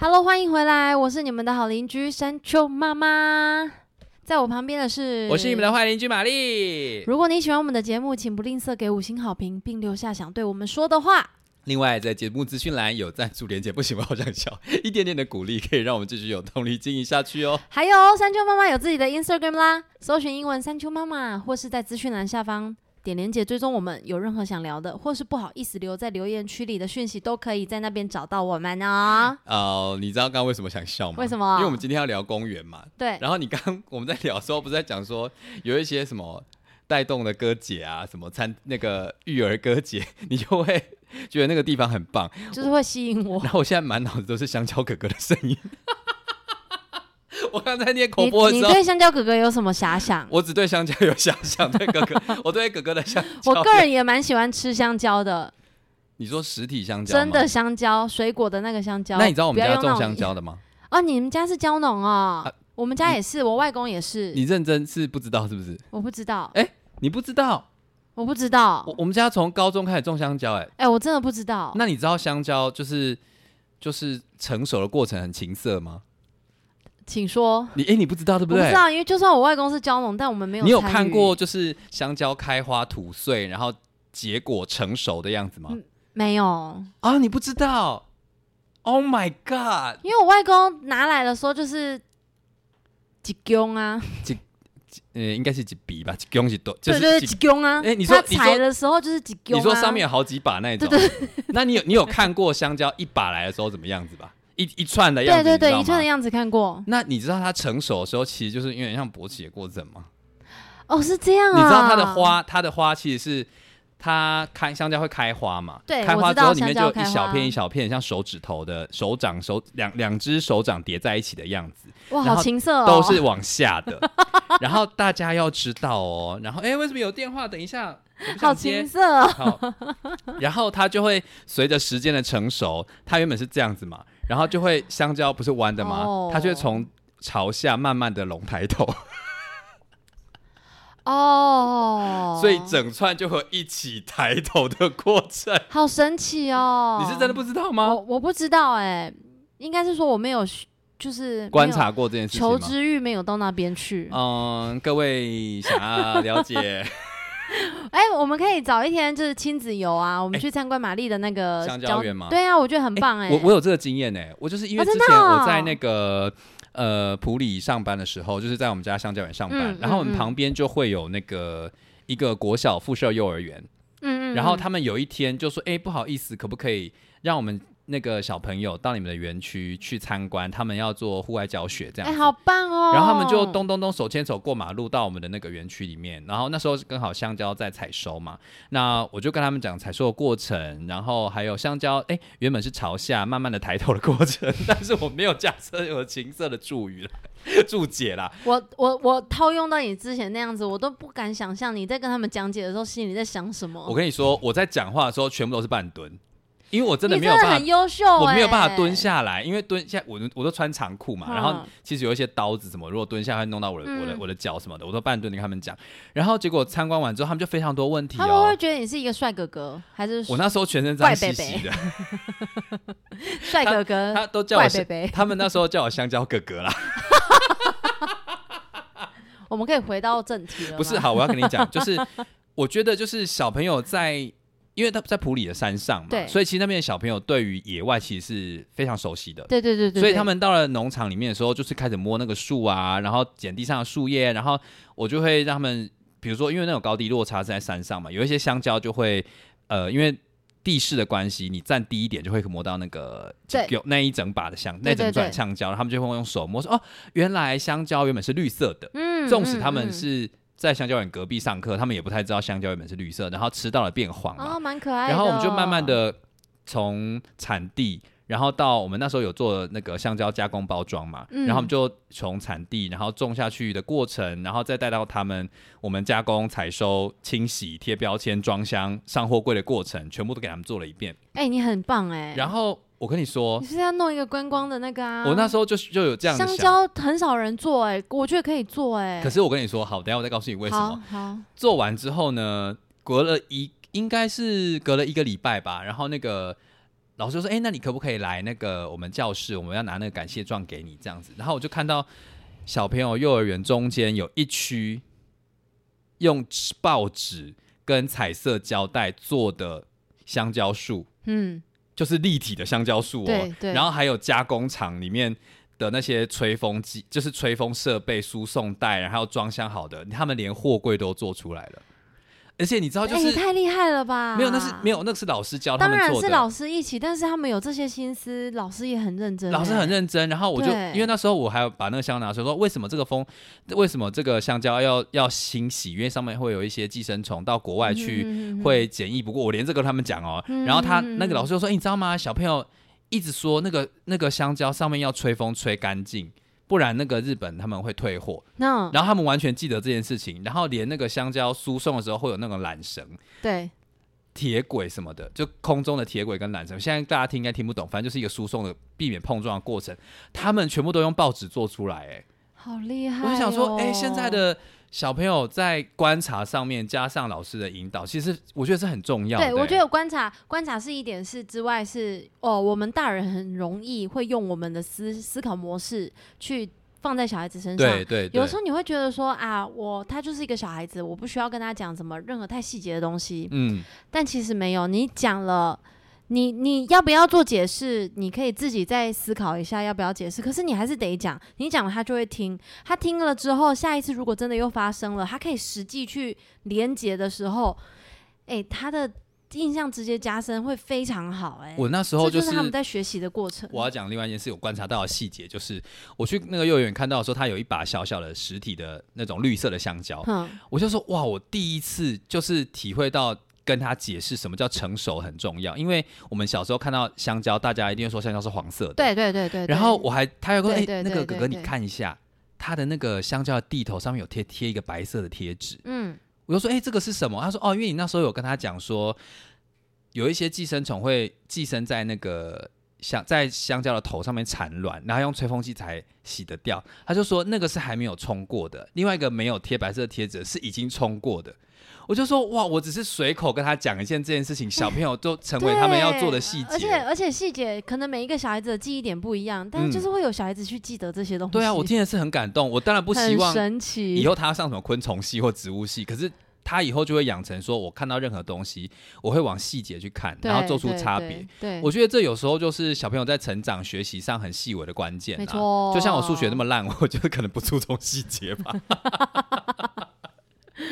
Hello，欢迎回来，我是你们的好邻居山丘妈妈，在我旁边的是，我是你们的坏邻居玛丽。如果你喜欢我们的节目，请不吝啬给五星好评，并留下想对我们说的话。另外，在节目资讯栏有赞助连接，不行，我好想笑，一点点的鼓励可以让我们继续有动力经营下去哦。还有，山丘妈妈有自己的 Instagram 啦，搜寻英文山丘妈妈，或是在资讯栏下方点连接追踪我们。有任何想聊的，或是不好意思留在留言区里的讯息，都可以在那边找到我们哦。哦，你知道刚刚为什么想笑吗？为什么因为我们今天要聊公园嘛。对，然后你刚 我们在聊的时候，不是在讲说有一些什么带动的歌姐啊，什么餐那个育儿歌姐，你就会觉得那个地方很棒。就是会吸引我。然后我现在满脑子都是香蕉哥哥的声音。我刚才念口你播的时候，你对香蕉哥哥有什么遐想？我只对香蕉有遐想，对哥哥，我对哥哥的香蕉。我个人也蛮喜欢吃香蕉的，你说实体香蕉真的？香蕉，水果的那个香蕉。那你知道我们家种香蕉的吗？哦？你们家是蕉农哦？啊我们家也是，我外公也是。你认真是不知道是不是？我不知道，哎你不知道？我不知道我。我们家从高中开始种香蕉、哎，哎、我真的不知道。那你知道香蕉就是就是成熟的过程很情色吗？请说。你哎、你不知道对不对？不知道，因为就算我外公是蕉农，但我们没有。你有看过？就是香蕉开花吐穗，然后结果成熟的样子吗？嗯没有，啊，你不知道？Oh my god！因为我外公拿来的时候就是几公啊，几呃，应该是几笔吧，几公是多，就对对对，是几几公啊。哎你说他你说采的时候就是几公、啊。你说上面有好几把那种，对那你有你有看过香蕉一把来的时候怎么样子吧？一一串的样子，对对对，一串的样子看过。那你知道它成熟的时候，其实就是有点像勃起的过程吗？哦，是这样啊。你知道它的花，它的花其实是它开香蕉会开花嘛？对开花之后里面就一小片一小片，像手指头的手掌手两两只手掌叠在一起的样子，哇，好情色哦。都是往下的。然后大家要知道哦，然后哎，为什么有电话？等一下，好想接情。色哦。然后它就会随着时间的成熟，它原本是这样子嘛，然后就会香蕉不是弯的吗？哦它就会从朝下慢慢的隆抬头，哦，所以整串就会一起抬头的过程。好神奇哦！你是真的不知道吗？我我不知道哎、应该是说我没有就是观察过这件事情吗？知欲没有到那边去。嗯，各位想要了解 哎、我们可以找一天就是亲子游啊，我们去参观玛丽的那个香蕉园吗？对啊，我觉得很棒哎、我我有这个经验呢、我就是因为哦之前我在那个、呃普里上班的时候，就是在我们家香蕉园上班，嗯然后我们旁边就会有那个一个国小附设幼儿园，嗯嗯，然后嗯。他们有一天就说：“哎、不好意思，可不可以让我们那个小朋友到你们的园区去参观？他们要做户外教学这样哎、子。好棒哦！然后他们就咚咚咚手牵手过马路到我们的那个园区里面，然后那时候刚好香蕉在采收嘛，那我就跟他们讲采收的过程，然后还有香蕉，哎，原本是朝下慢慢的抬头的过程，但是我没有加设有情色的注语啦，注解啦，我我我套用到你之前那样子，我都不敢想象你在跟他们讲解的时候心里在想什么。我跟你说，我在讲话的时候全部都是半蹲，因为我真的没有办法很优秀、我没有办法哎蹲。下来，因为蹲下我我都穿长裤嘛，嗯然后其实有一些刀子什么，如果蹲下会弄到我的、我的嗯我的脚什么的，我都半蹲跟他们讲。然后结果参观完之后，他们就非常多问题哦。他们会觉得你是一个帅哥哥，还是我那时候全身脏 兮兮的，帅哥哥？他都叫我他们那时候叫我香蕉哥哥啦。我们可以回到正题了。不是，好，我要跟你讲，就是我觉得就是小朋友在，因为他在普里的山上嘛，所以其实那边的小朋友对于野外其实是非常熟悉的。对对对对，所以他们到了农场里面的时候，就是开始摸那个树啊，然后捡地上的树叶，然后我就会让他们，比如说因为那种高低落差是在山上嘛，有一些香蕉就会，呃，因为地势的关系，你站低一点就会摸到那个对有那一整把的香，那整串对香蕉，他们就会用手摸说，哦，原来香蕉原本是绿色的，嗯纵使他们嗯是在香蕉园隔壁上课，他们也不太知道香蕉原本是绿色，然后吃到了变黄哦，蛮可爱的哦。然后我们就慢慢的从产地，然后到我们那时候有做那个香蕉加工包装嘛，嗯然后我们就从产地，然后种下去的过程，然后再带到他们我们加工、采收、清洗、贴标签、装箱、上货柜的过程，全部都给他们做了一遍。哎、你很棒哎。然后我跟你说你，是要弄一个观光的那个啊？我那时候就就有这样子香。蕉很少人做哎、我觉得可以做哎、可是我跟你说，好，等下我再告诉你为什么。好好做完之后呢，隔了一应该是隔了一个礼拜吧，然后那个老师就说：“哎、那你可不可以来那个我们教室？我们要拿那个感谢状给你这样子。”然后我就看到小朋友幼儿园中间有一区用纸报纸跟彩色胶带做的香蕉树，嗯，就是立体的香蕉树哦。然后还有加工厂里面的那些吹风机，就是吹风设备、输送带，然后装箱好的，他们连货柜都做出来了。而且你知道，就哎、是、也太厉害了吧！没有，那是没有，那是老师教他们做的。是老师一起，但是他们有这些心思，老师也很认真、老师很认真，然后我就因为那时候我还有把那个香拿出来说，为什么这个风，为什么这个香蕉要要清洗？因为上面会有一些寄生虫，到国外去嗯会检疫。不过我连这个跟他们讲哦，然后他那个老师就说，哎、你知道吗？小朋友一直说那个那个香蕉上面要吹风吹干净，不然那个日本他们会退货。那然后他们完全记得这件事情，然后连那个香蕉输送的时候会有那种缆绳。对铁轨什么的，就空中的铁轨跟缆绳，现在大家听应该听不懂，反正就是一个输送的避免碰撞的过程，他们全部都用报纸做出来，哎，好厉害、哦！我就想说，哎、现在的小朋友在观察上面加上老师的引导，其实我觉得是很重要的。对，我觉得得观察观察是一点是之外是哦，我们大人很容易会用我们的思思考模式去放在小孩子身上。对对对有时候你会觉得说啊，我他就是一个小孩子，我不需要跟他讲什么任何太细节的东西。嗯，但其实没有，你讲了，你你要不要做解释？你可以自己再思考一下要不要解释。可是你还是得讲，你讲了他就会听，他听了之后，下一次如果真的又发生了，他可以实际去连接的时候，哎、他的印象直接加深会非常好、诶，我那时候这就是他们在学习的过程。我要讲另外一件事，我观察到的细节就是，我去那个幼儿园看到说，他有一把小小的实体的那种绿色的香蕉，嗯，我就说哇，我第一次就是体会到跟他解释什么叫成熟很重要，因为我们小时候看到香蕉，大家一定会说香蕉是黄色的，对对对对对然后我还他又说，哎、那个哥哥你看一下，他的那个香蕉的地头上面有贴贴一个白色的贴纸，嗯，我就说，哎、这个是什么？他说，哦，因为你那时候有跟他讲说，有一些寄生虫会寄生在那个香在香蕉的头上面产卵，然后用吹风机才洗得掉。他就说那个是还没有冲过的，另外一个没有贴白色的贴纸是已经冲过的。我就说哇，我只是随口跟他讲一件这件事情，小朋友都成为他们要做的细节。而且而且细节可能每一个小孩子的记忆点不一样，但是就是会有小孩子去记得这些东西。对啊，我听的是很感动。我当然不希很望神奇。以后他要上什么昆虫系或植物系，可是他以后就会养成说，我看到任何东西，我会往细节去看，然后做出差别。我觉得这有时候就是小朋友在成长学习上很细微的关键、啊，没错就像我数学那么烂，我觉得可能不注重细节吧。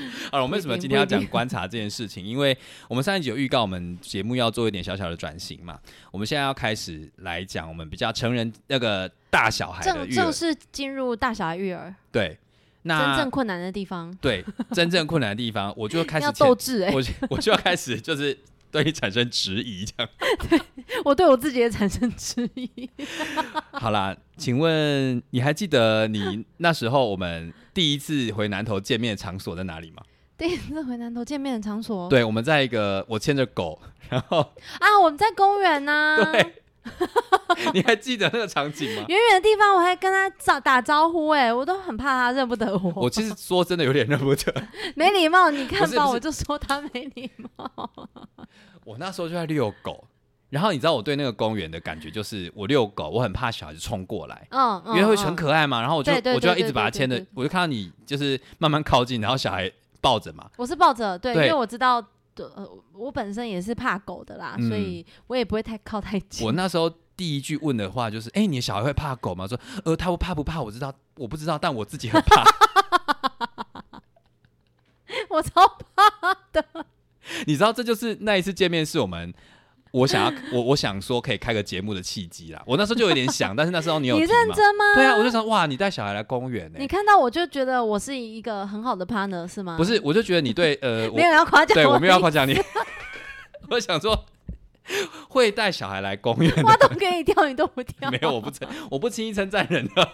好了，我们为什么今天要讲观察这件事情？因为我们上一集有预告，我们节目要做一点小小的转型嘛。我们现在要开始来讲我们比较成人那个大小孩正正式进入大小孩育儿对，那真正困难的地方，对真正困难的地方，我就开始 要斗志哎、我就我就要开始就是对你产生质疑，这样。我对我自己也产生质疑。好啦，请问你还记得你那时候我们第一次回南头见面的场所在哪里吗？第一次回南头见面的场所，对，我们在一个我牵着狗，然后啊，我们在公园呐、对，你还记得那个场景吗？远远的地方我还跟他打打招呼、哎，我都很怕他认不得我，我其实说真的有点认不得，没礼貌。你看吧，我就说他没礼貌。我那时候就在遛狗。然后你知道我对那个公园的感觉就是，我遛狗，我很怕小孩子冲过来，嗯，嗯因为会嗯很可爱嘛。然后我就我就要一直把它牵着我就看到你就是慢慢靠近，然后小孩抱着嘛。我是抱着，对，因为我知道，呃，我本身也是怕狗的啦，嗯所以我也不会太靠太近。我那时候第一句问的话就是：“哎、你的小孩会怕狗吗？”说：“呃，他不怕不怕？我知道，我不知道，但我自己很怕。我超怕的，你知道，这就是那一次见面是我们我想要 我我想说可以开个节目的契机啦。我那时候就有点想，但是那时候你有你？认真吗？对啊，我就想哇，你带小孩来公园呢、你看到我就觉得我是一个很好的 partner 是吗？不是，我就觉得你对呃，我没有要夸奖对我没有要夸奖你，我想说会带小孩来公园的挖洞给你跳，你都不跳。没有，我不称，我不轻易称赞人的。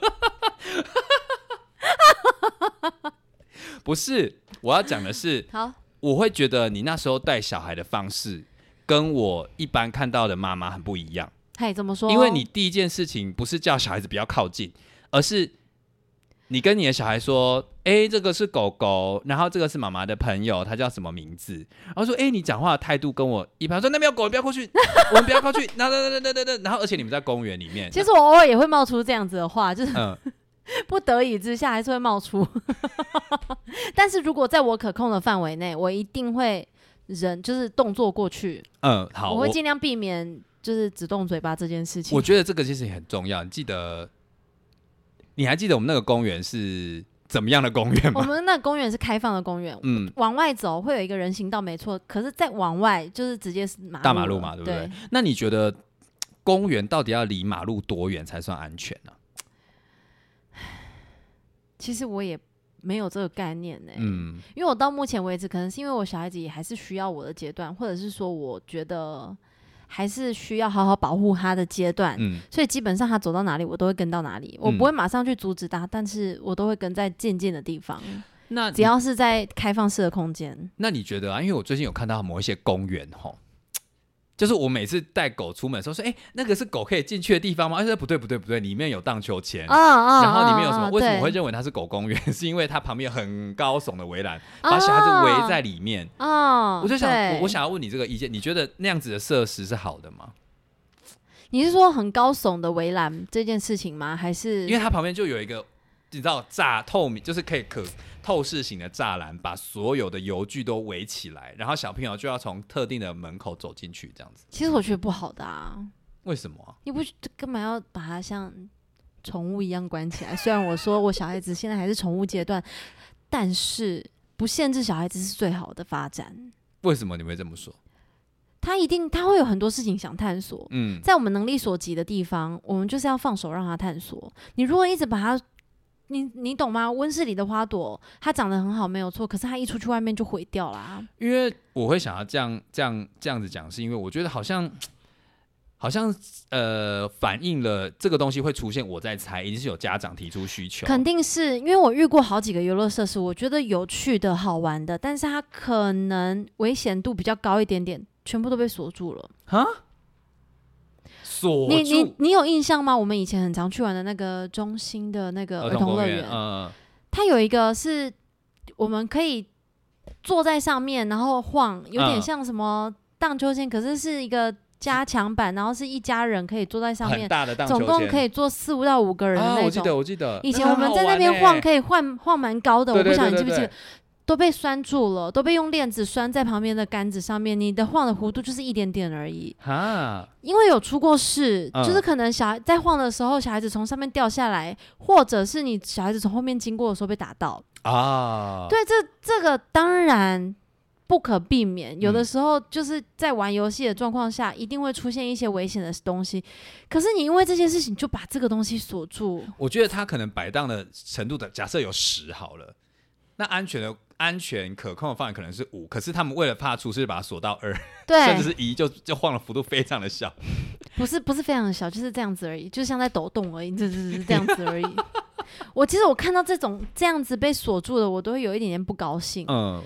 不是，我要讲的是，好，我会觉得你那时候带小孩的方式，跟我一般看到的妈妈很不一样。嘿，怎么说？因为你第一件事情不是叫小孩子不要靠近，而是你跟你的小孩说，哎、这个是狗狗，然后这个是妈妈的朋友，他叫什么名字？然后说，哎、你讲话的态度跟我一般，说那边有狗，你不要过去，我们不要过去，然后然后然后然后然后而且你们在公园里面，其实我偶尔也会冒出这样子的话，就是嗯，不得已之下还是会冒出。但是如果在我可控的范围内，我一定会人就是动作过去，嗯，好，我会尽量避免就是只动嘴巴这件事情。我觉得这个其实也很重要。你记得，你还记得我们那个公园是怎么样的公园吗？我们那个公园是开放的公园，嗯，往外走会有一个人行道，没错。可是再往外就是直接是大马路嘛，对不对？对？那你觉得公园到底要离马路多远才算安全呢、其实我也没有这个概念呢、嗯，因为我到目前为止，可能是因为我小孩子也还是需要我的阶段，或者是说我觉得还是需要好好保护他的阶段，嗯，所以基本上他走到哪里，我都会跟到哪里，我不会马上去阻止他，但是我都会跟在渐渐的地方，那只要是在开放式的空间。那你觉得啊？因为我最近有看到某一些公园吼，就是我每次带狗出门的时候说，哎、那个是狗可以进去的地方吗？而且不对不对不对，里面有荡秋千。然后里面有什么？啊为什么会认为它是狗公园？是因为它旁边有很高耸的围栏，把小孩子围在里面。哦，我就想，我我想要问你这个意见，你觉得那样子的设施是好的吗？你是说很高耸的围栏这件事情吗？还是因为它旁边就有一个，你知道炸透明，就是可以可透视型的栅栏，把所有的油具都围起来，然后小朋友就要从特定的门口走进去，这样子。其实我觉得不好的啊，为什么啊、你不干嘛要把它像宠物一样关起来？虽然我说我小孩子现在还是宠物阶段，但是不限制小孩子是最好的发展。为什么你会这么说？他一定他会有很多事情想探索，嗯，在我们能力所及的地方，我们就是要放手让他探索。你如果一直把它，你你懂吗？温室里的花朵，它长得很好，没有错，可是它一出去外面就毁掉啦。因为我会想要这样这样这样子讲，是因为我觉得好像好像呃反映了这个东西会出现，我在猜，一定是有家长提出需求。肯定是因为我遇过好几个游乐设施，我觉得有趣的好玩的，但是它可能危险度比较高一点点，全部都被锁住了。啊，锁你你你有印象吗？我们以前很常去玩的那个中心的那个儿童，乐园，嗯，它有一个是我们可以坐在上面，然后晃，有点嗯像什么荡秋千，可是是一个加强版，然后是一家人可以坐在上面，总共可以坐四五到五个人的啊，那我记得种。我记得，以前我们在那边晃，可以晃晃蛮高的，我不晓得你记不记得都被拴住了，都被用链子拴在旁边的杆子上面，你的晃的弧度就是一点点而已。哈，因为有出过事，嗯就是可能小孩在晃的时候，小孩子从上面掉下来，或者是你小孩子从后面经过的时候被打到。啊，对，这这个当然不可避免，有的嗯时候就是在玩游戏的状况下，一定会出现一些危险的东西。可是你因为这些事情就把这个东西锁住，我觉得他可能摆荡的程度的，假设有十好了，那安全的安全可控的范围可能是五，可是他们为了怕出事，把它锁到二，甚至，是一，就就晃的幅度非常的小。不是不是非常小，就是这样子而已，就像在抖动而已，这只是这样子而已。我其实我看到这种这样子被锁住的，我都会有一点点不高兴。嗯，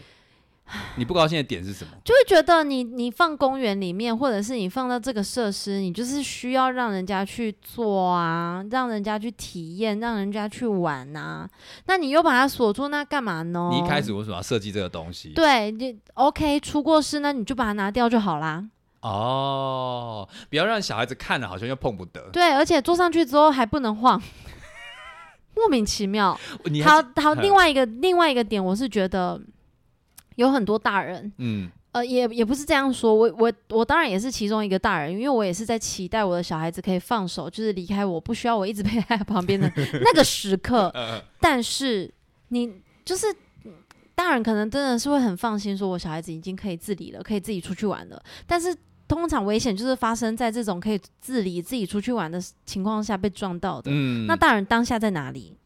你不高兴的点是什么？就会觉得你你放公园里面，或者是你放到这个设施，你就是需要让人家去做啊，让人家去体验，让人家去玩啊。那你又把它锁住，那干嘛呢？你一开始为什么要设计这个东西？对，你 OK 出过事，那你就把它拿掉就好啦。哦，不要让小孩子看了好像又碰不得。对，而且坐上去之后还不能晃，莫名其妙。还好好，嗯另外一个另外一个点，我是觉得有很多大人，嗯呃，也也不是这样说，我我我当然也是其中一个大人，因为我也是在期待我的小孩子可以放手，就是离开我，不需要我一直陪在旁边的 那个时刻。呃但是你就是大人，可能真的是会很放心，说我小孩子已经可以自理了，可以自己出去玩了。但是通常危险就是发生在这种可以自理、自己出去玩的情况下被撞到的。嗯那大人当下在哪里？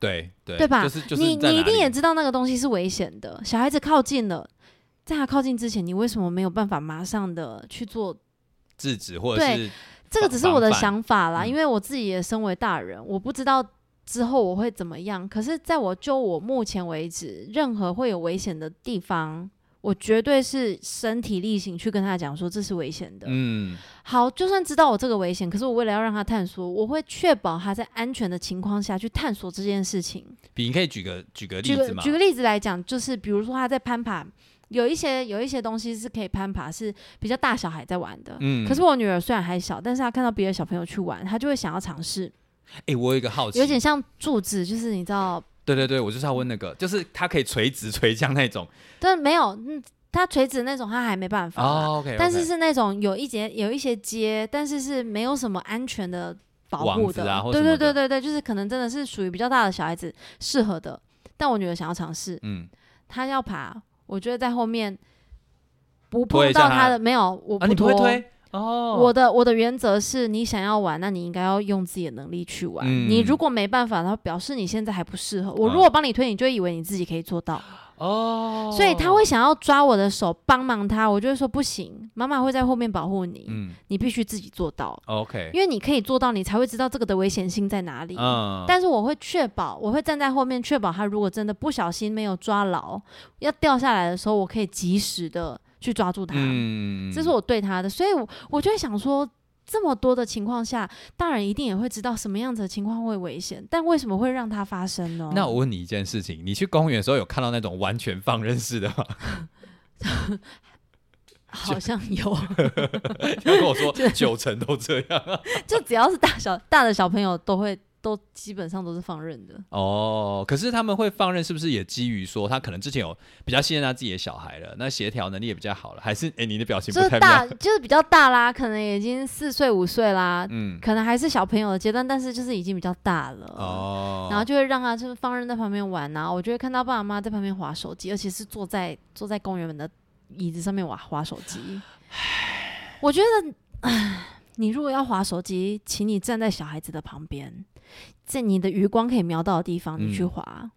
对对对吧就是就是你你一定也知道那个东西是危险的，小孩子靠近了。在他靠近之前，你为什么没有办法马上的去做？制止或者对是这个只是我的想法啦，嗯因为我自己也身为大人，我不知道之后我会怎么样。可是，在我就我目前为止，任何会有危险的地方，我绝对是身体力行去跟他讲说这是危险的。嗯，好，就算知道我这个危险，可是我为了要让他探索，我会确保他在安全的情况下去探索这件事情。比你可以举个举个例举子举个例子来讲，就是比如说他在攀爬，有一些有一些东西是可以攀爬，是比较大小孩在玩的。嗯可是我女儿虽然还小，但是她看到别的小朋友去玩，她就会想要尝试，哎、我有一个好奇，有点像柱子，就是你知道，对对对，我就是要问那个，就是它可以垂直垂降那种。但没有，嗯，它垂直那种它还没办法啊、哦，OK，, 但是是那种有一节有一些阶，但是是没有什么安全的保护网子的，对对对对对，就是可能真的是属于比较大的小孩子适合的。但我女儿想要尝试，嗯，她要爬，我觉得在后面不碰到她的没有，我啊，你不会拖。推哦？我的我的原则是你想要玩，那你应该要用自己的能力去玩。嗯你如果没办法，然后表示你现在还不适合。我嗯如果帮你推，你就会以为你自己可以做到。哦，所以他会想要抓我的手帮忙他，我就会说不行，妈妈会在后面保护你，嗯你必须自己做到，，OK，因为你可以做到，你才会知道这个的危险性在哪里。嗯，但是我会确保，我会站在后面确保他如果真的不小心没有抓牢，要掉下来的时候，我可以及时的去抓住他。嗯，这是我对他的，所以我我就会想说，这么多的情况下，大人一定也会知道什么样子的情况会危险，但为什么会让它发生呢？那我问你一件事情，你去公园的时候有看到那种完全放任式的吗？好像有，他跟我说 九成都这样。就只要是大小大的小朋友都会都基本上都是放任的。哦，可是他们会放任，是不是也基于说他可能之前有比较信任他自己的小孩了，那协调能力也比较好了？还是哎、你的表情不太就是大，就是比较大啦，可能已经四岁五岁啦，嗯，可能还是小朋友的阶段，但是就是已经比较大了。哦，然后就会让他就是放任在旁边玩呐、我就会看到爸爸妈妈在旁边划手机，而且是坐在坐在公园的椅子上面划划手机。我觉得，唉你如果要划手机，请你站在小孩子的旁边，在你的余光可以瞄到的地方，你去嗯划。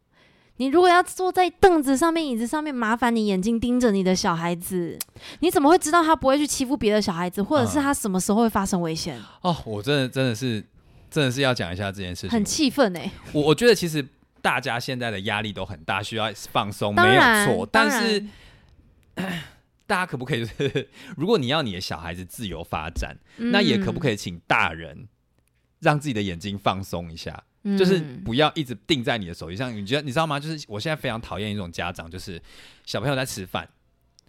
你如果要坐在凳子上面、椅子上面，麻烦你眼睛盯着你的小孩子，你怎么会知道他不会去欺负别的小孩子，或者是嗯他什么时候会发生危险？哦，我真的真的是真的是要讲一下这件事情。很气愤哎！我我觉得其实大家现在的压力都很大，需要放松，没有错。但是 大家可不可以就是，如果你要你的小孩子自由发展，那也可不可？以请大人让自己的眼睛放松一下？就是嗯不要一直定在你的手机上。你觉得你知道吗？就是我现在非常讨厌一种家长，就是小朋友在吃饭，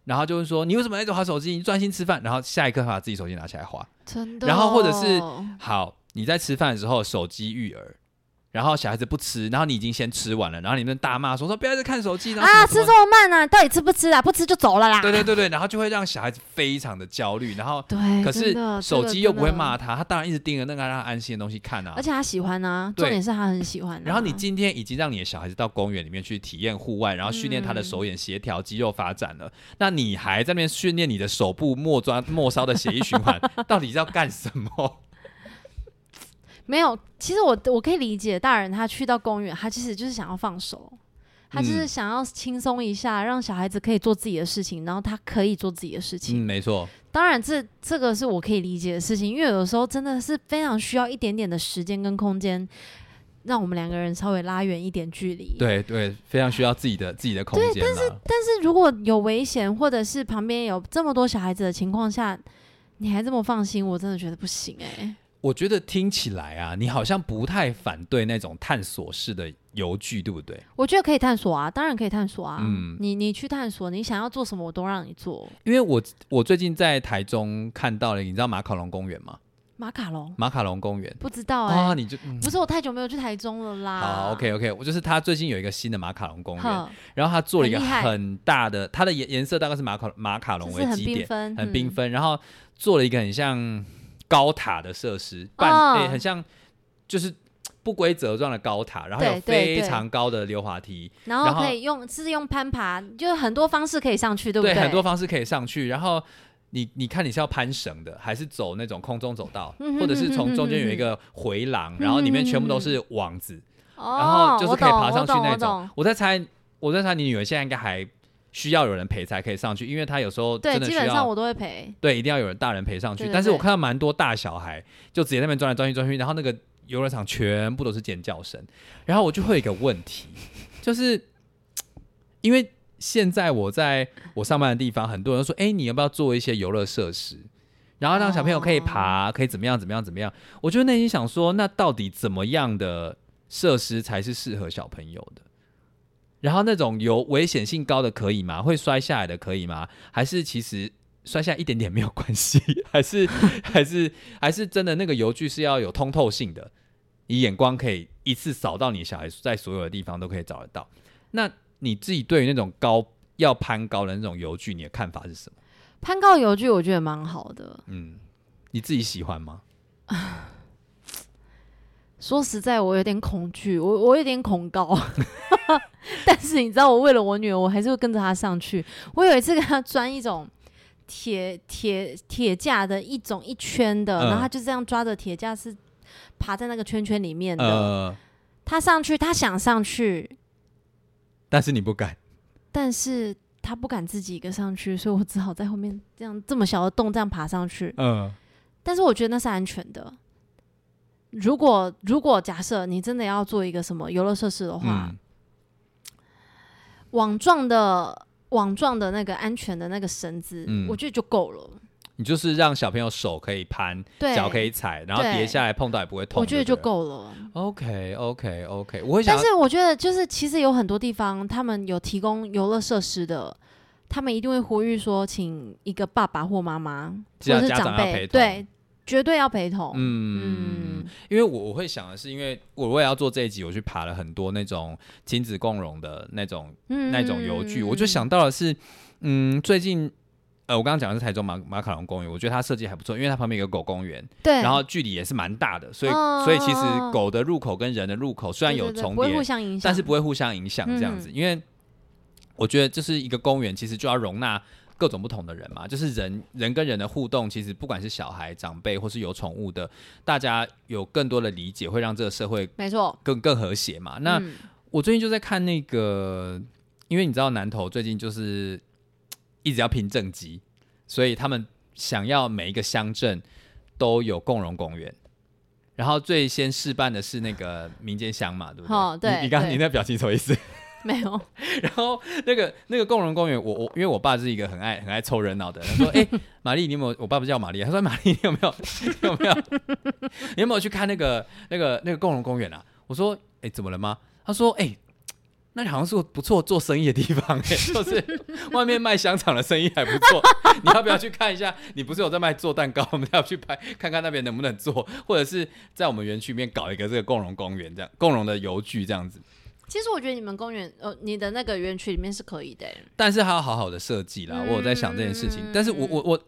然后就是说你为什么一直划手机？你专心吃饭，然后下一刻把自己手机拿起来划。真的哦，然后或者是好，你在吃饭的时候手机育儿。然后小孩子不吃，然后你已经先吃完了，然后你们大骂说说不要再看手机，然后什啊，吃这么慢啊，到底吃不吃啊？不吃就走了啦。对对对对，然后就会让小孩子非常的焦虑，然后对，可是手机又不会，骂他，他当然一直盯着那个让他安心的东西看啊而。且他喜欢啊，重点是他很喜欢啊。然后你今天已经让你的小孩子到公园里面去体验户外，然后训练他的手眼协调、肌肉发展了，那你还在那边训练你的手部末端末梢的血液循环，到底是要干什么？没有，其实我我可以理解大人他去到公园，他其实就是想要放手，他就是嗯想要轻松一下，让小孩子可以做自己的事情，然后他可以做自己的事嗯，情。没错，当然这，这个是我可以理解的事情，因为有的时候真的是非常需要一点点的时间跟空间，让我们两个人稍微拉远一点距离。对对，非常需要自己的自己的空间啦。但是如果有危险，或者是旁边有这么多小孩子的情况下，你还这么放心，我真的觉得不行哎、我觉得听起来啊，你好像不太反对那种探索式的游具，对不对？我觉得可以探索啊，当然可以探索啊。嗯你你去探索，你想要做什么，我都让你做。因为我我最近在台中看到了，你知道马卡龙公园吗？马卡龙马卡龙公园不知道哎、啊，你就、嗯不是我太久没有去台中了啦。好，OK OK，我就是他最近有一个新的马卡龙公园，然后他做了一个很大的，它的颜颜色大概是马卡马卡龙很为基点，缤纷，嗯。很缤纷，然后做了一个很像高塔的设施，半很像就是不规则状的高塔，然后有非常高的溜滑梯，然然后后可以用是用攀爬，就是很多方式可以上去，对不对，对？很多方式可以上去，然后。你你看你是要攀绳的，还是走那种空中走道，嗯哼或者是从中间有一嗯个回廊，然后里面全部都是网子，哦，然后就是可以爬上去那种我。我在猜，我在猜你女儿现在应该还需要有人陪才可以上去，因为他有时候对，真的需要基本上我都会陪。对一定要有人大人陪上去。但是我看到蛮多大小孩就直接在那边转来转去转去，然后那个游乐场全部都是尖叫声，然后我就会有一个问题，就是因为。现在我在我上班的地方，很多人都说，哎、你要不要做一些游乐设施？然后让小朋友可以爬，可以怎么样怎么样怎么样？我就内心想说，那到底怎么样的设施才是适合小朋友的？然后那种有危险性高的可以吗？会摔下来的可以吗？还是其实摔下一点点没有关系？还是 还是还是真的那个油具是要有通透性的，你眼光可以一次扫到你小孩在所有的地方都可以找得到。那你自己对于那种高要攀高的那种油具，你的看法是什么？攀高油具我觉得蛮好的。嗯，你自己喜欢吗？说实在，我有点恐惧，我我有点恐高。但是你知道，我为了我女儿，我还是会跟着她上去。我有一次跟她钻一种铁铁铁架的一种一圈的，嗯然后她就这样抓着铁架是爬在那个圈圈里面的。呃，她上去，她想上去，但是你不敢。但是她不敢自己一个上去，所以我只好在后面这样这么小的洞这样爬上去。嗯但是我觉得那是安全的。如果如果假设你真的要做一个什么游乐设施的话，嗯网状的网状的那个安全的那个绳子，嗯我觉得就够了。你就是让小朋友手可以攀，对，脚可以踩，然后跌下来碰到也不会痛。我觉得就。够了。OK OK OK，我会想但是我觉得就是其实有很多地方他们有提供游乐设施的。他们一定会呼吁说，请一个爸爸或妈妈或者是长长辈，陪对，绝对要陪同。嗯，嗯，因为我我会想的是，因为我为了要做这一集，我去爬了很多那种亲子共融的那种嗯那种游具，我就想到的是，嗯，最近。呃，我刚刚讲的是台中马马卡龙公园，我觉得它设计还不错，因为它旁边有个狗公园，对，然后距离也是蛮大的，所以、哦。所以其实狗的入口跟人的入口虽然有重叠对对不会互，相影响，但是不会互相影响这样子，嗯。因为我觉得这是一个公园，其实就要容纳各种不同的人嘛，就是人人跟人的互动，其实不管是小孩、长辈或是有宠物的，大家有更多的理解，会让这个社会没错。更更和谐嘛。那、嗯我最近就在看那个，因为你知道南投最近就是一直要拼政绩，所以他们想要每一个乡镇都有共荣公园。然后最先试办的是那个民间乡嘛，对不对？哦对你你刚对你那表情什么意思？没有，然后那个那个共荣公园，我我因为我爸是一个很爱很爱凑热闹的人，他说：“ 哎、玛丽，你有没有？我爸不叫玛丽，他说玛丽，你有没有？你 有没有？你有没有去看那个那个那个共荣公园啊？”我说：“哎、怎么了吗？”他说：“哎、那里好像是不错做生意的地方、哎，就是外面卖香肠的生意还不错。你要不要去看一下？你不是有在卖做蛋糕，我们要去拍看看那边能不能做，或者是在我们园区里面搞一个这个共荣公园，这样共荣的邮局这样子。”其实我觉得你们公园，呃，你的那个园区里面是可以的欸。但是还要好好的设计啦。嗯我有在想这件事情，但是我我我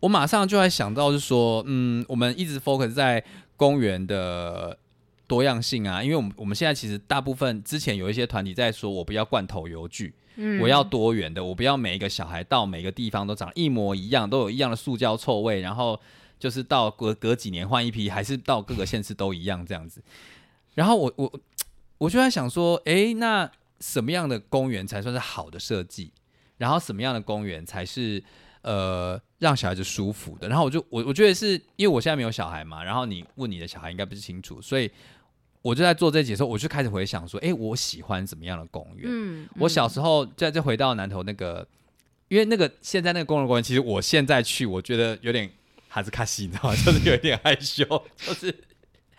我马上就在想到，是说，嗯，我们一直 focus 在公园的多样性啊，因为我们我们现在其实大部分之前有一些团体在说，我不要罐头游具，嗯我要多元的，我不要每一个小孩到每个地方都长一模一样，都有一样的塑胶臭味，然后就是到隔隔几年换一批，还是到各个县市都一样这样子。然后我我我就在想说，诶，那什么样的公园才算是好的设计？然后什么样的公园才是呃让小孩子舒服的？然后我就我我觉得是因为我现在没有小孩嘛，然后你问你的小孩应该不是清楚，所以我就在做这节的时候，我就开始回想说，诶，我喜欢怎么样的公园？嗯，我小时候再再回到南头那个，因为那个现在那个公园公园，其实我现在去，我觉得有点哈斯卡西，你知道吗？就是有一点害羞，就是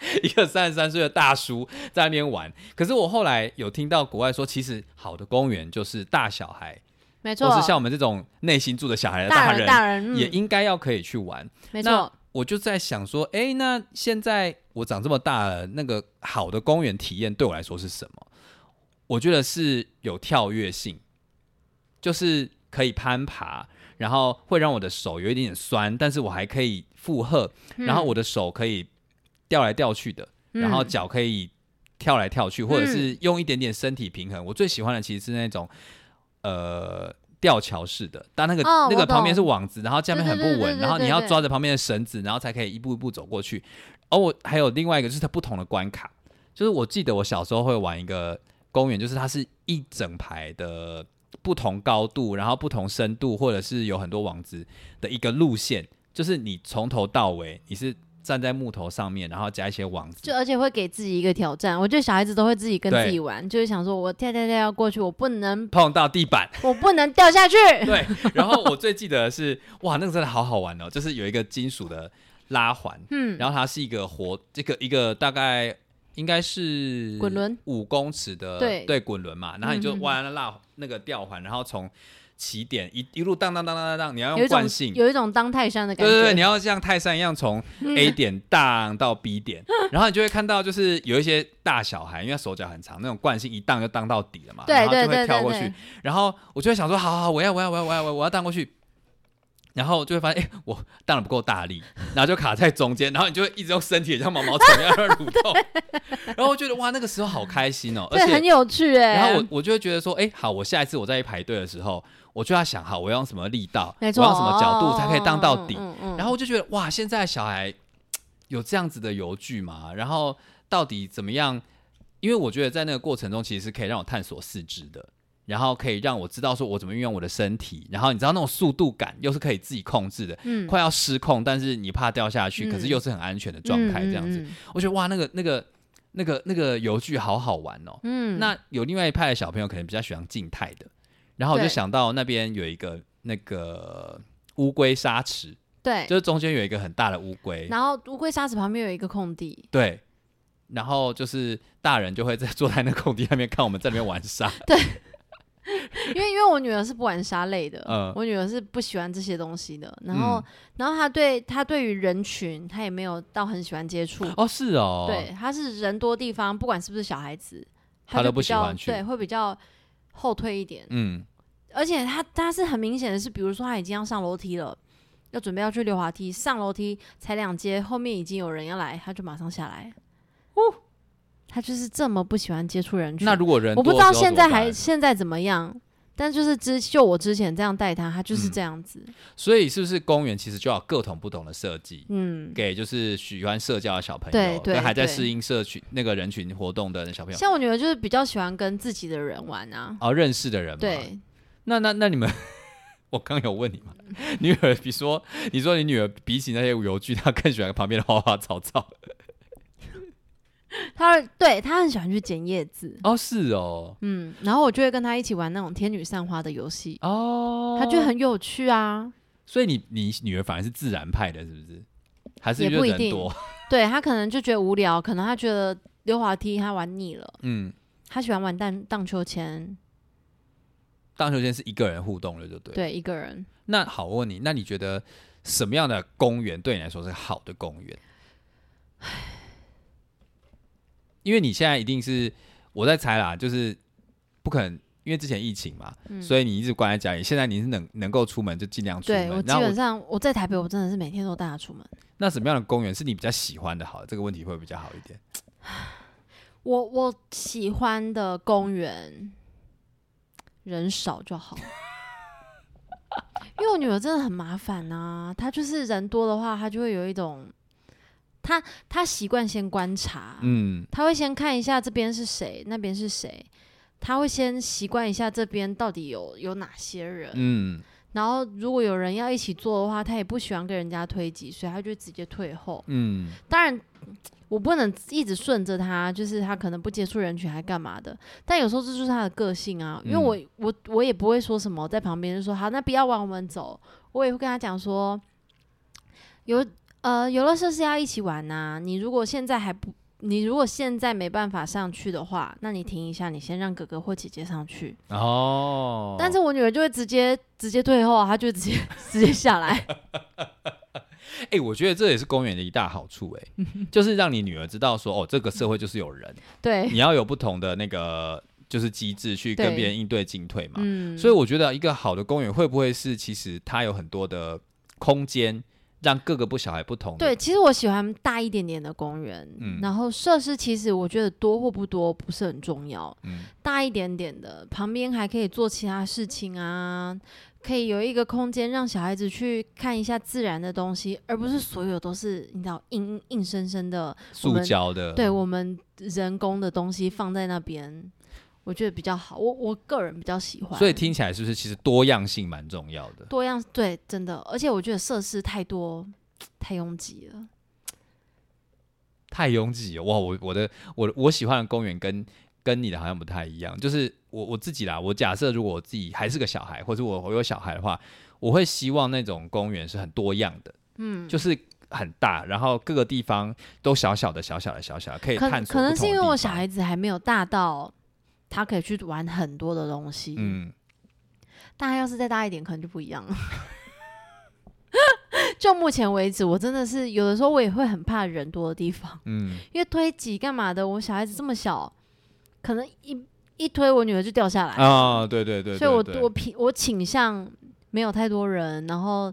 一个三十三岁的大叔在那边玩。可是我后来有听到国外说，其实好的公园就是大小孩，没错，或是像我们这种内心住的小孩的大人，大人、嗯、也应该要可以去玩。没那错，我就在想说，哎、那现在我长这么大了，那个好的公园体验对我来说是什么？我觉得是有跳跃性，就是可以攀爬，然后会让我的手有一点点酸，但是我还可以负荷，然后我的手可以掉来掉去的，嗯然后脚可以跳来跳去，或者是用一点点身体平衡。我最喜欢的其实是那种呃吊桥式的，但那个、哦那个旁边是网子，然后下面很不稳，然后你要抓着旁边的绳子，然后才可以一步一步走过去。而我还有另外一个就是它不同的关卡，就是我记得我小时候会玩一个公园，就是它是一整排的不同高度，然后不同深度，或者是有很多网子的一个路线，就是你从头到尾你是站在木头上面，然后加一些网子，就而且会给自己一个挑战。我觉得小孩子都会自己跟自己玩，就是想说我跳跳跳要过去，我不能碰到地板。我不能掉下去。对，然后我最记得的是，哇，那个真的好好玩哦，就是有一个金属的拉环，嗯，然后它是一个活，这个一个大概应该是滚轮五公尺的对对滚轮嘛，然后你就弯那拉那个吊环，然后从起点一一路荡荡荡荡荡荡，你要用惯性。有一种当泰山的感觉。对对对，你要像泰山一样从 A 点荡到 B 点，然后你就会看到，就是有一些大小孩，因为手脚很长，那种惯性一荡就荡到底了嘛，然后就会跳过去对，然后我就会想说，好好好，我要我要我要我要我要荡过去，然后就会发现，哎、我荡的 不够大力，然后就卡在中间，然后你就会一直用身体像毛毛虫一样在蠕动，然后我觉得哇，那个时候好开心哦，而且很。有趣哎。然后我我就会觉得说，哎、好，我下一次我再去排队的时候，我就要想好我要用什么力道，我要用什么角度才可以荡到底。嗯嗯嗯。然后我就觉得哇，现在小孩有这样子的游具嘛？然后到底怎么样？因为我觉得在那个过程中，其实是可以让我探索四肢的，然后可以让我知道说我怎么运用我的身体，然后你知道那种速度感又是可以自己控制的，嗯。快要失控，但是你怕掉下去，嗯。可是又是很安全的状态，这样子，我觉得哇，那个那个那个那个游具好好玩哦。嗯，那有另外一派的小朋友可能比较喜欢静态的，然后我就想到那边有一个那个乌龟沙池。对，就是中间有一个很大的乌龟，然后乌龟沙池旁边有一个空地，对，然后就是大人就会在坐在那空地那边看我们在那边玩沙，对。因为因为我女儿是不玩沙类的，嗯。我女儿是不喜欢这些东西的。然后、然后她对她对于人群，她也没有到很喜欢接触。哦，是哦，对，，她是人多地方，不管是不是小孩子，她都不喜欢去。对，会比较后退一点。嗯，而且他他是很明显的是，比如说他已经要上楼梯了。要准备要去溜滑梯，上楼梯才两阶，后面已经有人要来，他就马上下来。哦，他就是这么不喜欢接触人群。那如果人我不知道现在还现在怎么样，但就是之就我之前这样带他，他就是嗯这样子。所以是不是公园其实就要有各种不同的设计？嗯，给就是喜欢社交的小朋友，对对跟还在适应社群那个人群活动的小朋友，像我女儿就是比较喜欢跟自己的人玩啊。哦，认识的人嘛。，对，那那那你们，我刚有问你嘛，女儿，比如说你说你女儿比起那些游具，她更喜欢旁边的花花草草。她会对他很喜欢去捡叶子。哦，是哦，嗯，然后我就会跟他一起玩那种天女散花的游戏，哦，他觉得很有趣啊。所以你你女儿反而是自然派的，是不是？还是就也不一定人多？对他可能就觉得无聊，可能他觉得溜滑梯他玩腻了，嗯，他喜欢玩荡荡秋千，荡秋千是一个人互动的，就对。。对，一个人。那好，我问你，那你觉得什么样的公园对你来说是好的公园？因为你现在一定是我在猜啦，就是不可能，因为之前疫情嘛，嗯所以你一直关在家里。现在你是能能够出门就尽量出门。对我基本上我在台北，我真的是每天都带她出门。那什么样的公园是你比较喜欢的？好，这个问题会比较好一点。我我喜欢的公园人少就好，因为我女儿真的很麻烦呐、她就是人多的话，她就会有一种，她她习惯先观察，嗯他会先看一下这边是谁，那边是谁，他会先习惯一下这边到底有有哪些人，嗯然后如果有人要一起做的话，他也不喜欢跟人家推挤，所以他就直接退后。嗯当然，我不能一直顺着他，就是他可能不接触人群还干嘛的。但有时候这就是他的个性啊，因为我、我我也不会说什么，在旁边就说好，那不要往我们走。我也会跟他讲说，有呃游乐设施要一起玩呐、你如果现在还不，你如果现在没办法上去的话，那你停一下，你先让哥哥或姐姐上去。哦，但是我女儿就会直接直接退后啊，她就直接 直接下来。哎、我觉得这也是公园的一大好处、哎，就是让你女儿知道说，哦，这个社会就是有人，对，你要有不同的那个就是机制去跟别人应对进退嘛。嗯，所以我觉得一个好的公园会不会是其实它有很多的空间，让各个不小孩不同的。对，其实我喜欢大一点点的公园，嗯。然后设施其实我觉得多或不多不是很重要，嗯。大一点点的，旁边还可以做其他事情啊，可以有一个空间让小孩子去看一下自然的东西，而不是所有都是你知道硬硬生生的，塑胶的，对我们人工的东西放在那边，我觉得比较好，我我个人比较喜欢，所以听起来是不是其实多样性蛮重要的？多样对，真的，而且我觉得设施太多太拥挤了。太拥挤了哇！我我的我我喜欢的公园跟跟你的好像不太一样，就是我我自己啦。我假设如果我自己还是个小孩，或者我我有小孩的话，我会希望那种公园是很多样的，嗯，就是很大，然后各个地方都小小的、小小的、小小的，可以可探索。可能是因为我小孩子还没有大到他可以去玩很多的东西，嗯，但他要是再大一点，可能就不一样了。就目前为止，我真的是有的时候我也会很怕人多的地方，嗯，因为推挤干嘛的？我小孩子这么小，可能一一推我女儿就掉下来啊，对对对，所以我我偏我倾向没有太多人，然后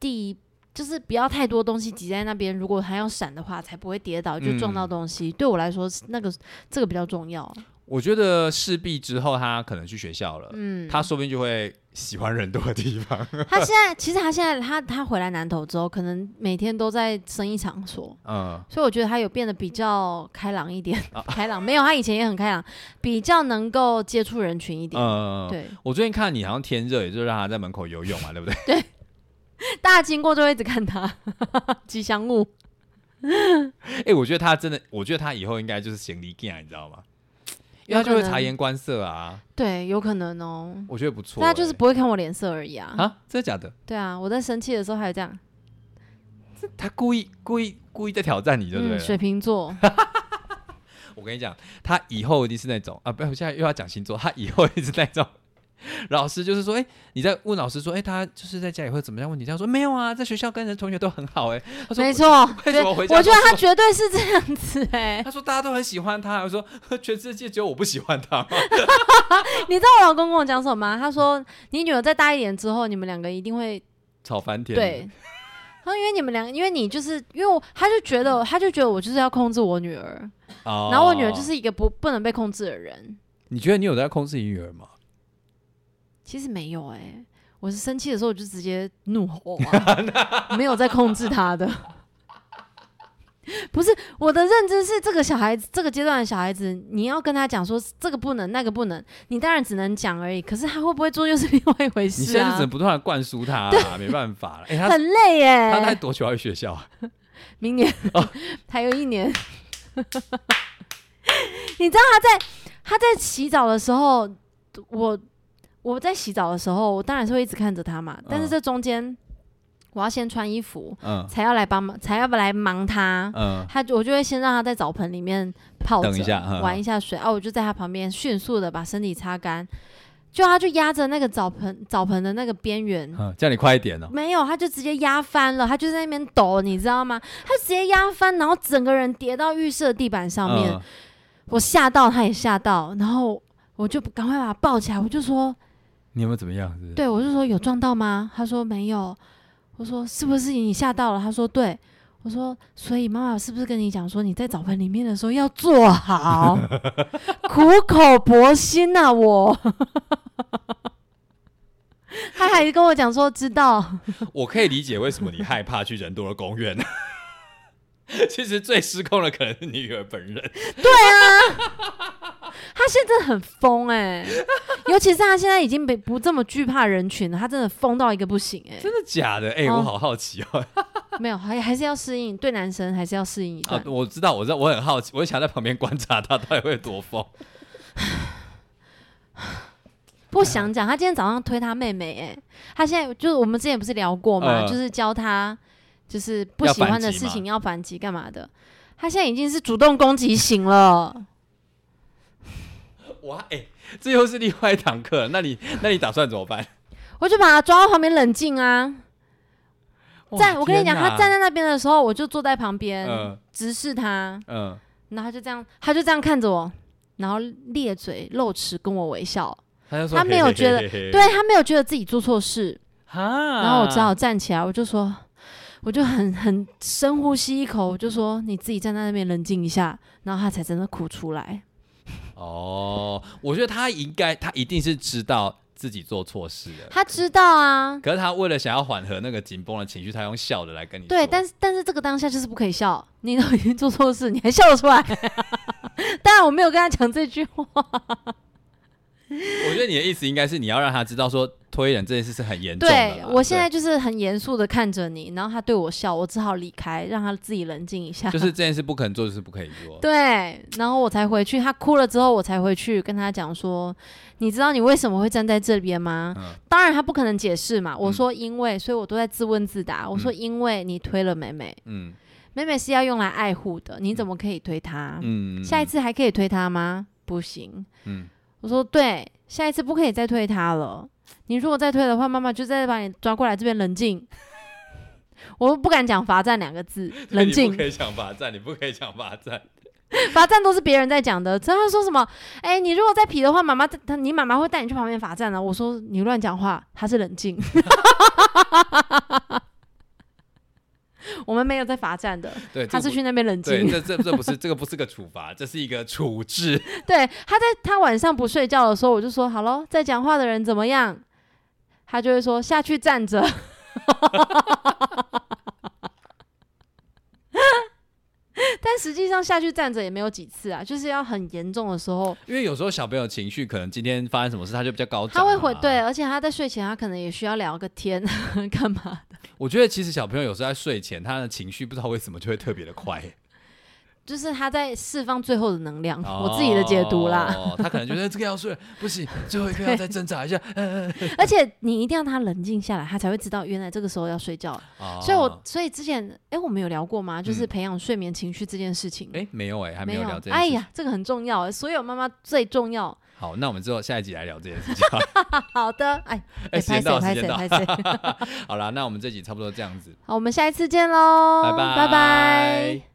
地就是不要太多东西挤在那边，如果还要闪的话，才不会跌倒就撞到嗯东西。对我来说，那个这个比较重要。我觉得势必之后他可能去学校了，嗯，他说不定就会喜欢人多的地方。他现在其实他现在他他回来南投之后，可能每天都在生意场所，嗯，所以我觉得他有变得比较开朗一点。啊 开朗没有，他以前也很开朗，比较能够接触人群一点。嗯，对，我最近看你好像天热，也就让他在门口游泳嘛，对不对？大家经过就会一直看他吉祥物。哎、我觉得他真的，我觉得他以后应该就是行李 g 你知道吗？因为他就会察言观色啊，对，有可能哦。我觉得不错、但他就是欸不会看我脸色而已啊。啊，真的假的？对啊，我在生气的时候还有这样。他故意故意故意在挑战你，对不对嗯，水瓶座，我跟你讲，他以后一定是那种啊，不要，我现在又要讲星座，他以后一定是那种。老师就是说，哎、你在问老师说，哎、他就是在家里会怎么样？问你这样说没有啊，在学校跟人同学都很好、哎，他说没，错。为什么回家我觉得他绝对是这样子哎、他说大家都很喜欢他，我说全世界只有我不喜欢他？你知道我老公跟我讲什么吗？他说你女儿再大一点之后，你们两个一定会吵翻天。对。他说因为你们两个，因为你就是因为我，他就觉得他就觉得我就是要控制我女儿，哦，然后我女儿就是一个不不能被控制的人。你觉得你有在控制你女儿吗？其实没有哎、我是生气的时候我就直接怒吼啊，没有在控制他的。不是我的认知是，这个小孩子这个阶段的小孩子，你要跟他讲说这个不能那个不能，你当然只能讲而已。可是他会不会做又是另外一回事啊你现在是只能。不断的灌输他、啊，没办法了。哎、他很累耶、他大概多久要去学校啊？明年、哦还有一年。你知道他在他在洗澡的时候，我我在洗澡的时候，我当然是会一直看着他嘛。但是嗯这中间，我要先穿衣服，嗯才要来帮忙，才要来忙他。嗯，他我就会先让他在澡盆里面泡着一下嗯玩一下水啊，我就在他旁边迅速的把身体擦干，就他就压着那个澡盆澡盆的那个边缘，嗯叫你快一点哦。没有，他就直接压翻了，他就在那边抖，你知道吗？他直接压翻，然后整个人跌到浴室的地板上面，嗯我吓到，他也吓到，然后我就赶快把他抱起来，我就说，你有没有怎么样？是不是？对我就说有撞到吗？他说没有，我说是不是你吓到了？他说对。我说，所以妈妈是不是跟你讲说，你在澡盆里面的时候要做好，苦口婆心呐、我。他还跟我讲说，知道，我可以理解为什么你害怕去人多的公园。其实最失控的可能是你女儿本人。对啊他现在很疯哎、尤其是他现在已经不不这么惧怕人群了，他真的疯到一个不行哎、真的假的？哎、哦我好好奇哦。没有，还还是要适应，对男生还是要适应一段。啊，我知道，我知道，我很好奇，我想在旁边观察他到底会有多疯。不想讲，他今天早上推他妹妹哎、他现在就是我们之前不是聊过吗？嗯就是教他就是不喜欢的事情要反击干嘛的。他现在已经是主动攻击型了，哇，哎、这又是另外一堂课。那你，那你打算怎么办？我就把他抓到旁边冷静啊。哇站，我跟你讲，他站在那边的时候，我就坐在旁边、嗯直视他。嗯，然后他就这样，他就这样看着我，然后咧嘴露齿跟我微笑。他他没有觉得嘿嘿嘿对他没有觉得自己做错事，啊，然后我只好站起来，我就说，我就很很深呼吸一口，我就说你自己站在那边冷静一下，然后他才真的哭出来。哦，我觉得他应该，他一定是知道自己做错事了。他知道啊，可是他为了想要缓和那个紧绷的情绪，他用笑的来跟你说。对，但是但是这个当下就是不可以笑，你都已经做错事，你还笑得出来？当然我没有跟他讲这句话，我觉得你的意思应该是你要让他知道说推人这件事是很严重的。对我现在就是很严肃的看着你，然后他对我笑，我只好离开，让他自己冷静一下。就是这件事不可能做，就是不可以做。对，然后我才回去，他哭了之后，我才回去跟他讲说，你知道你为什么会站在这边吗？嗯当然他不可能解释嘛，我嗯说因为，所以我都在自问自答。我说嗯因为你推了美美，嗯美美是要用来爱护的，你怎么可以推她？嗯，下一次还可以推她吗？不行。嗯我说对，下一次不可以再推他了。你如果再推的话，妈妈就再把你抓过来这边冷静。我不敢讲罚站两个字，冷静你不。可以讲罚站，你不可以讲罚站。罚站都是别人在讲的，他说什么？哎、你如果再皮的话，妈妈他你妈妈会带你去旁边罚站的。我说你乱讲话，他是冷静。我们没有在罚站的，对，他是去那边冷，静。这这这不是这个不是个处罚，这是一个处置。对，他在他晚上不睡觉的时候，我就说好喽，在讲话的人怎么样？他就会说下去站着。但实际上下去站着也没有几次啊，就是要很严重的时候，因为有时候小朋友情绪可能今天发生什么事，他就比较高涨、他会回对，，而且他在睡前他可能也需要聊个天，干嘛的？我觉得其实小朋友有时候在睡前，他的情绪不知道为什么就会特别的快。就是他在释放最后的能量，我自己的解读啦。哦，他可能觉得这个要睡，不行，最后一个要再挣扎一下。而且你一定要他冷静下来，他才会知道原来这个时候要睡觉。哦所以我所以之前哎、我们有聊过吗？就是嗯培养睡眠情绪这件事情。哎没有哎，还没有聊这件事。哎呀，这个很重要，所有妈妈最重要。好，那我们之后下一集来聊这件事情。好的，哎，哎，时间到，时拍间到。拍谁？好了，那我们这集差不多这样子。好，我们下一次见喽，拜拜拜拜。